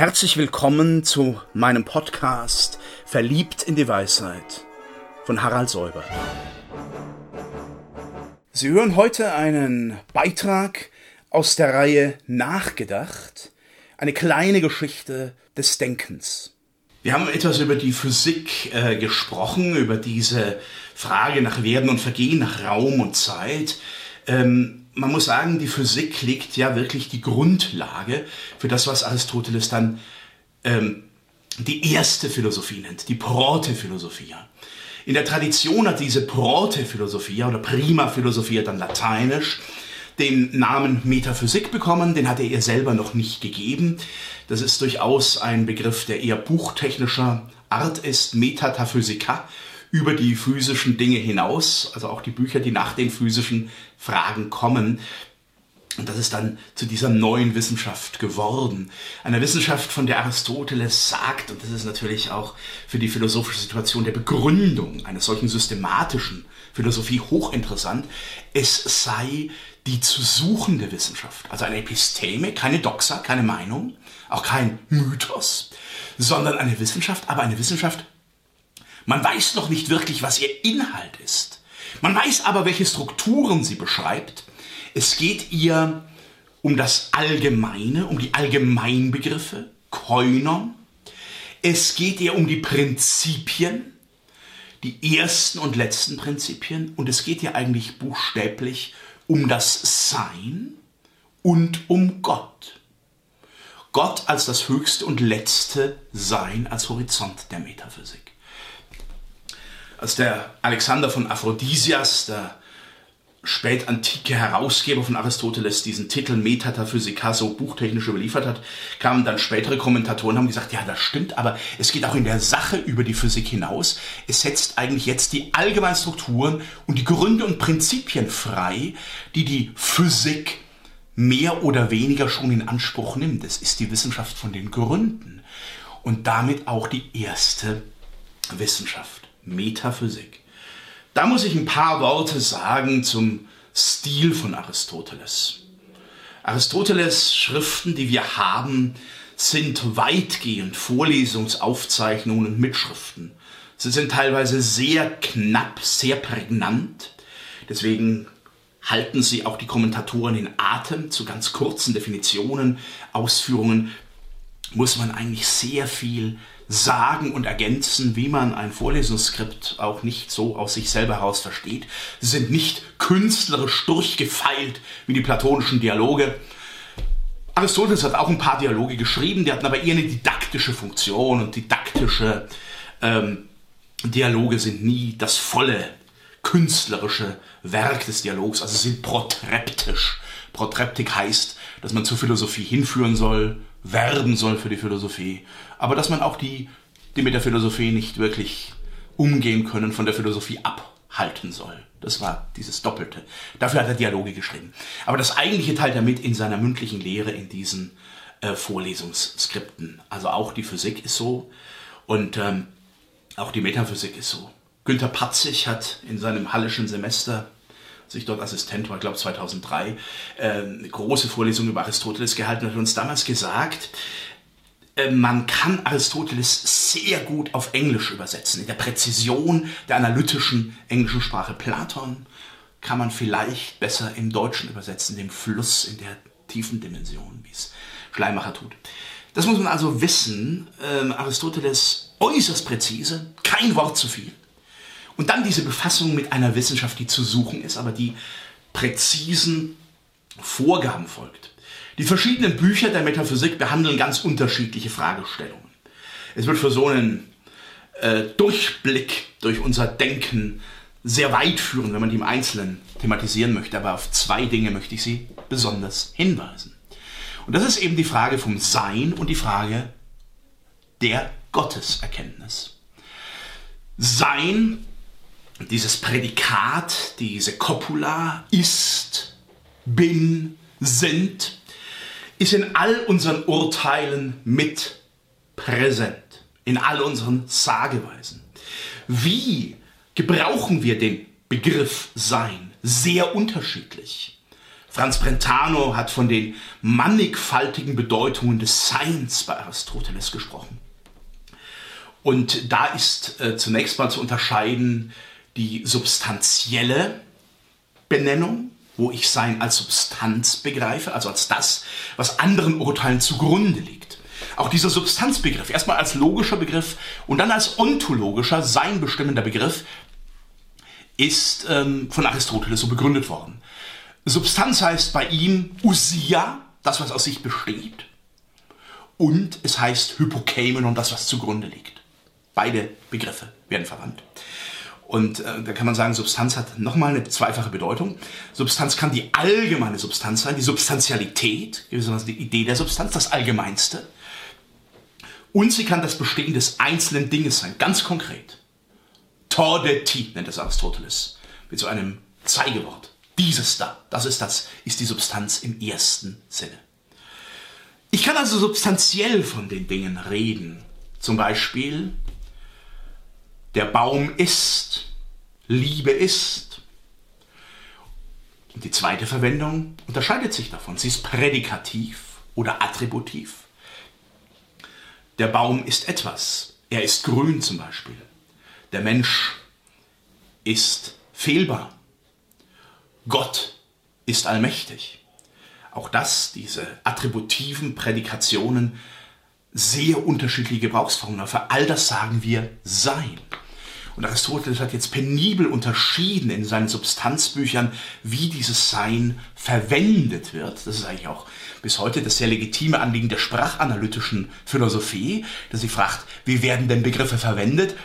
Herzlich willkommen zu meinem Podcast Verliebt in die Weisheit von Harald Säuber. Sie hören heute einen Beitrag aus der Reihe Nachgedacht, eine kleine Geschichte des Denkens. Wir haben etwas über die Physik äh, gesprochen, über diese Frage nach Werden und Vergehen, nach Raum und Zeit. Ähm, man muss sagen, die Physik legt ja wirklich die Grundlage für das, was Aristoteles dann ähm, die erste Philosophie nennt, die Prote-Philosophia. In der Tradition hat diese Prote-Philosophia oder Prima Philosophia dann lateinisch den Namen Metaphysik bekommen, den hat er ihr selber noch nicht gegeben. Das ist durchaus ein Begriff, der eher buchtechnischer Art ist, Metataphysica, über die physischen Dinge hinaus, also auch die Bücher, die nach den physischen Fragen kommen. Und das ist dann zu dieser neuen Wissenschaft geworden. Einer Wissenschaft, von der Aristoteles sagt, und das ist natürlich auch für die philosophische Situation der Begründung einer solchen systematischen Philosophie hochinteressant, es sei die zu suchende Wissenschaft. Also eine Episteme, keine Doxa, keine Meinung, auch kein Mythos, sondern eine Wissenschaft, aber eine Wissenschaft man weiß noch nicht wirklich, was ihr Inhalt ist. Man weiß aber, welche Strukturen sie beschreibt. Es geht ihr um das Allgemeine, um die Allgemeinbegriffe, Koinon. Es geht ihr um die Prinzipien, die ersten und letzten Prinzipien. Und es geht ihr eigentlich buchstäblich um das Sein und um Gott. Gott als das höchste und letzte Sein als Horizont der Metaphysik als der Alexander von Aphrodisias, der spätantike Herausgeber von Aristoteles, diesen Titel Metaphysica so buchtechnisch überliefert hat, kamen dann spätere Kommentatoren und haben gesagt, ja, das stimmt, aber es geht auch in der Sache über die Physik hinaus. Es setzt eigentlich jetzt die allgemeinen Strukturen und die Gründe und Prinzipien frei, die die Physik mehr oder weniger schon in Anspruch nimmt. Es ist die Wissenschaft von den Gründen und damit auch die erste Wissenschaft. Metaphysik. Da muss ich ein paar Worte sagen zum Stil von Aristoteles. Aristoteles Schriften, die wir haben, sind weitgehend Vorlesungsaufzeichnungen und Mitschriften. Sie sind teilweise sehr knapp, sehr prägnant. Deswegen halten sie auch die Kommentatoren in Atem zu ganz kurzen Definitionen, Ausführungen. Muss man eigentlich sehr viel sagen und ergänzen, wie man ein Vorlesungsskript auch nicht so aus sich selber heraus versteht. Sind nicht künstlerisch durchgefeilt wie die platonischen Dialoge. Aristoteles hat auch ein paar Dialoge geschrieben, die hatten aber eher eine didaktische Funktion und didaktische ähm, Dialoge sind nie das volle künstlerische Werk des Dialogs, also sind protreptisch. Protreptik heißt, dass man zur Philosophie hinführen soll, werben soll für die Philosophie, aber dass man auch die, die mit der Philosophie nicht wirklich umgehen können, von der Philosophie abhalten soll. Das war dieses Doppelte. Dafür hat er Dialoge geschrieben. Aber das eigentliche teilt er mit in seiner mündlichen Lehre in diesen äh, Vorlesungsskripten. Also auch die Physik ist so und ähm, auch die Metaphysik ist so. Günter Patzig hat in seinem Hallischen Semester sich dort Assistent war, glaube 2003, äh, eine große Vorlesung über Aristoteles gehalten hat uns damals gesagt, äh, man kann Aristoteles sehr gut auf Englisch übersetzen. In der Präzision der analytischen englischen Sprache Platon kann man vielleicht besser im Deutschen übersetzen, den Fluss in der tiefen Dimension, wie es Schleimacher tut. Das muss man also wissen. Ähm, Aristoteles äußerst präzise, kein Wort zu viel. Und dann diese Befassung mit einer Wissenschaft, die zu suchen ist, aber die präzisen Vorgaben folgt. Die verschiedenen Bücher der Metaphysik behandeln ganz unterschiedliche Fragestellungen. Es wird für so einen äh, Durchblick durch unser Denken sehr weit führen, wenn man die im Einzelnen thematisieren möchte. Aber auf zwei Dinge möchte ich Sie besonders hinweisen. Und das ist eben die Frage vom Sein und die Frage der Gotteserkenntnis. Sein dieses Prädikat, diese Copula ist, bin, sind, ist in all unseren Urteilen mit präsent, in all unseren Sageweisen. Wie gebrauchen wir den Begriff Sein? Sehr unterschiedlich. Franz Brentano hat von den mannigfaltigen Bedeutungen des Seins bei Aristoteles gesprochen. Und da ist äh, zunächst mal zu unterscheiden die substanzielle Benennung, wo ich Sein als Substanz begreife, also als das, was anderen Urteilen zugrunde liegt. Auch dieser Substanzbegriff, erstmal als logischer Begriff und dann als ontologischer, sein bestimmender Begriff, ist ähm, von Aristoteles so begründet worden. Substanz heißt bei ihm Usia, das, was aus sich besteht. Und es heißt Hypokämen das, was zugrunde liegt. Beide Begriffe werden verwandt. Und äh, da kann man sagen, Substanz hat nochmal eine zweifache Bedeutung. Substanz kann die allgemeine Substanz sein, die Substantialität, gewissermaßen die Idee der Substanz, das Allgemeinste. Und sie kann das Bestehen des einzelnen Dinges sein, ganz konkret. Tordeti nennt es Aristoteles, mit so einem Zeigewort. Dieses da, das ist das, ist die Substanz im ersten Sinne. Ich kann also substanziell von den Dingen reden. Zum Beispiel, der Baum ist, Liebe ist. Und die zweite Verwendung unterscheidet sich davon. Sie ist prädikativ oder attributiv. Der Baum ist etwas. Er ist grün zum Beispiel. Der Mensch ist fehlbar. Gott ist allmächtig. Auch das, diese attributiven Prädikationen, sehr unterschiedliche Gebrauchsformen. Für all das sagen wir Sein. Und Aristoteles hat jetzt penibel unterschieden in seinen Substanzbüchern, wie dieses Sein verwendet wird. Das ist eigentlich auch bis heute das sehr legitime Anliegen der sprachanalytischen Philosophie, dass sie fragt, wie werden denn Begriffe verwendet?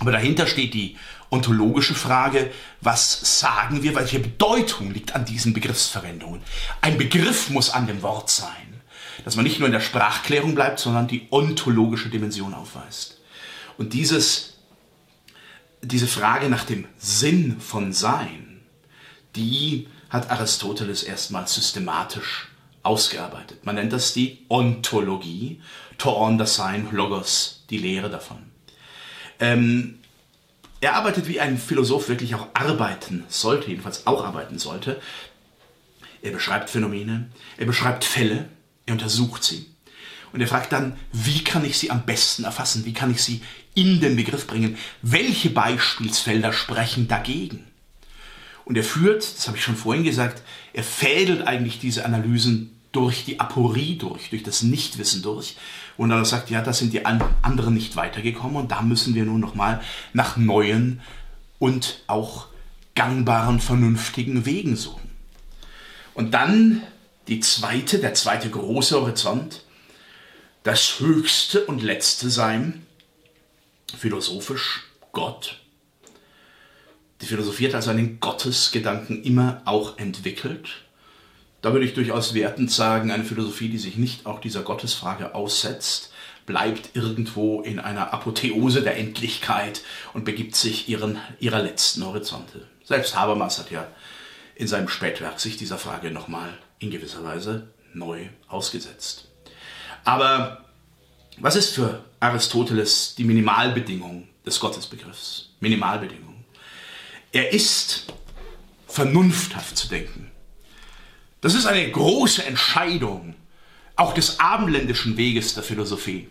Aber dahinter steht die ontologische Frage, was sagen wir, welche Bedeutung liegt an diesen Begriffsverwendungen? Ein Begriff muss an dem Wort sein, dass man nicht nur in der Sprachklärung bleibt, sondern die ontologische Dimension aufweist. Und dieses, diese Frage nach dem Sinn von Sein, die hat Aristoteles erstmals systematisch ausgearbeitet. Man nennt das die Ontologie, Toon das Sein, Logos, die Lehre davon. Ähm, er arbeitet wie ein Philosoph wirklich auch arbeiten sollte, jedenfalls auch arbeiten sollte. Er beschreibt Phänomene, er beschreibt Fälle, er untersucht sie. Und er fragt dann, wie kann ich sie am besten erfassen? Wie kann ich sie in den Begriff bringen? Welche Beispielsfelder sprechen dagegen? Und er führt, das habe ich schon vorhin gesagt, er fädelt eigentlich diese Analysen durch die Aporie durch, durch das Nichtwissen durch. Und er sagt, ja, da sind die anderen nicht weitergekommen und da müssen wir nun nochmal nach neuen und auch gangbaren, vernünftigen Wegen suchen. Und dann die zweite, der zweite große Horizont, das höchste und letzte Sein, philosophisch Gott. Die Philosophie hat also einen Gottesgedanken immer auch entwickelt da würde ich durchaus wertend sagen, eine Philosophie, die sich nicht auch dieser Gottesfrage aussetzt, bleibt irgendwo in einer Apotheose der Endlichkeit und begibt sich ihren, ihrer letzten Horizonte. Selbst Habermas hat ja in seinem Spätwerk sich dieser Frage nochmal in gewisser Weise neu ausgesetzt. Aber was ist für Aristoteles die Minimalbedingung des Gottesbegriffs? Minimalbedingung. Er ist vernunfthaft zu denken. Das ist eine große Entscheidung, auch des abendländischen Weges der Philosophie,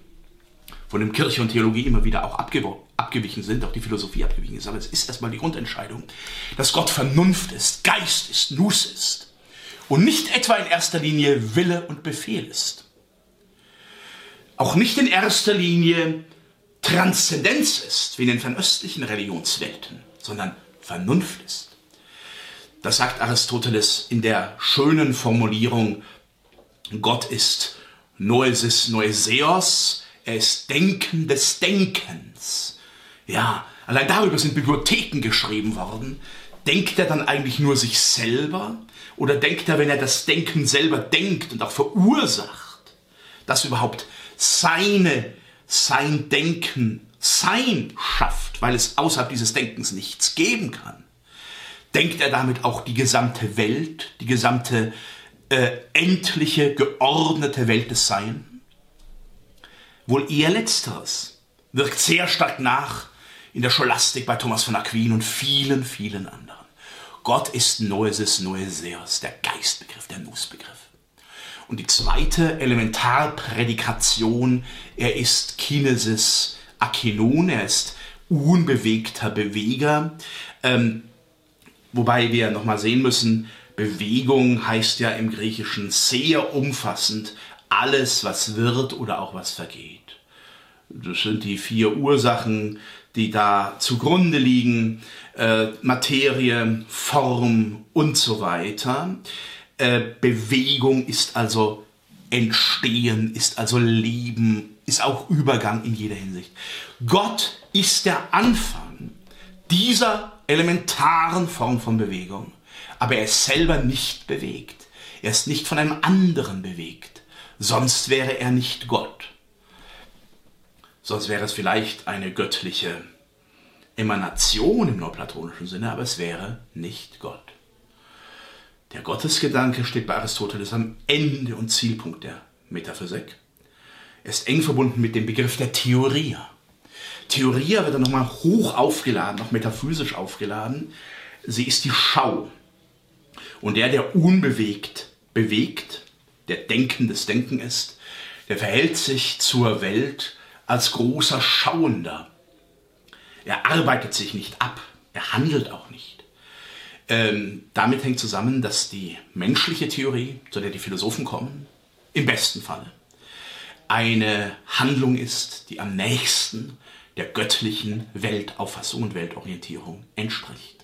von dem Kirche und Theologie immer wieder auch abgewichen sind, auch die Philosophie abgewichen ist. Aber es ist erstmal die Grundentscheidung, dass Gott Vernunft ist, Geist ist, Nus ist und nicht etwa in erster Linie Wille und Befehl ist. Auch nicht in erster Linie Transzendenz ist, wie in den fernöstlichen Religionswelten, sondern Vernunft ist. Das sagt Aristoteles in der schönen Formulierung, Gott ist Noesis Noeseos, er ist Denken des Denkens. Ja, allein darüber sind Bibliotheken geschrieben worden. Denkt er dann eigentlich nur sich selber? Oder denkt er, wenn er das Denken selber denkt und auch verursacht, dass überhaupt seine, sein Denken Sein schafft, weil es außerhalb dieses Denkens nichts geben kann? denkt er damit auch die gesamte Welt, die gesamte äh, endliche, geordnete Welt des Seien? Wohl eher letzteres wirkt sehr stark nach in der Scholastik bei Thomas von Aquin und vielen, vielen anderen. Gott ist Noesis Noeseos, der Geistbegriff, der Nusbegriff. Und die zweite Elementarprädikation, er ist Kinesis Akenon, er ist unbewegter Beweger. Ähm, wobei wir nochmal sehen müssen, Bewegung heißt ja im Griechischen sehr umfassend alles, was wird oder auch was vergeht. Das sind die vier Ursachen, die da zugrunde liegen. Äh, Materie, Form und so weiter. Äh, Bewegung ist also Entstehen, ist also Leben, ist auch Übergang in jeder Hinsicht. Gott ist der Anfang dieser elementaren Form von Bewegung. Aber er ist selber nicht bewegt. Er ist nicht von einem anderen bewegt. Sonst wäre er nicht Gott. Sonst wäre es vielleicht eine göttliche Emanation im neuplatonischen Sinne, aber es wäre nicht Gott. Der Gottesgedanke steht bei Aristoteles am Ende und Zielpunkt der Metaphysik. Er ist eng verbunden mit dem Begriff der Theoria. Theoria wird dann nochmal hoch aufgeladen, noch metaphysisch aufgeladen. Sie ist die Schau. Und der, der unbewegt bewegt, der denkendes Denken ist, der verhält sich zur Welt als großer Schauender. Er arbeitet sich nicht ab, er handelt auch nicht. Ähm, damit hängt zusammen, dass die menschliche Theorie, zu der die Philosophen kommen, im besten Falle eine Handlung ist, die am nächsten der göttlichen Weltauffassung und Weltorientierung entspricht.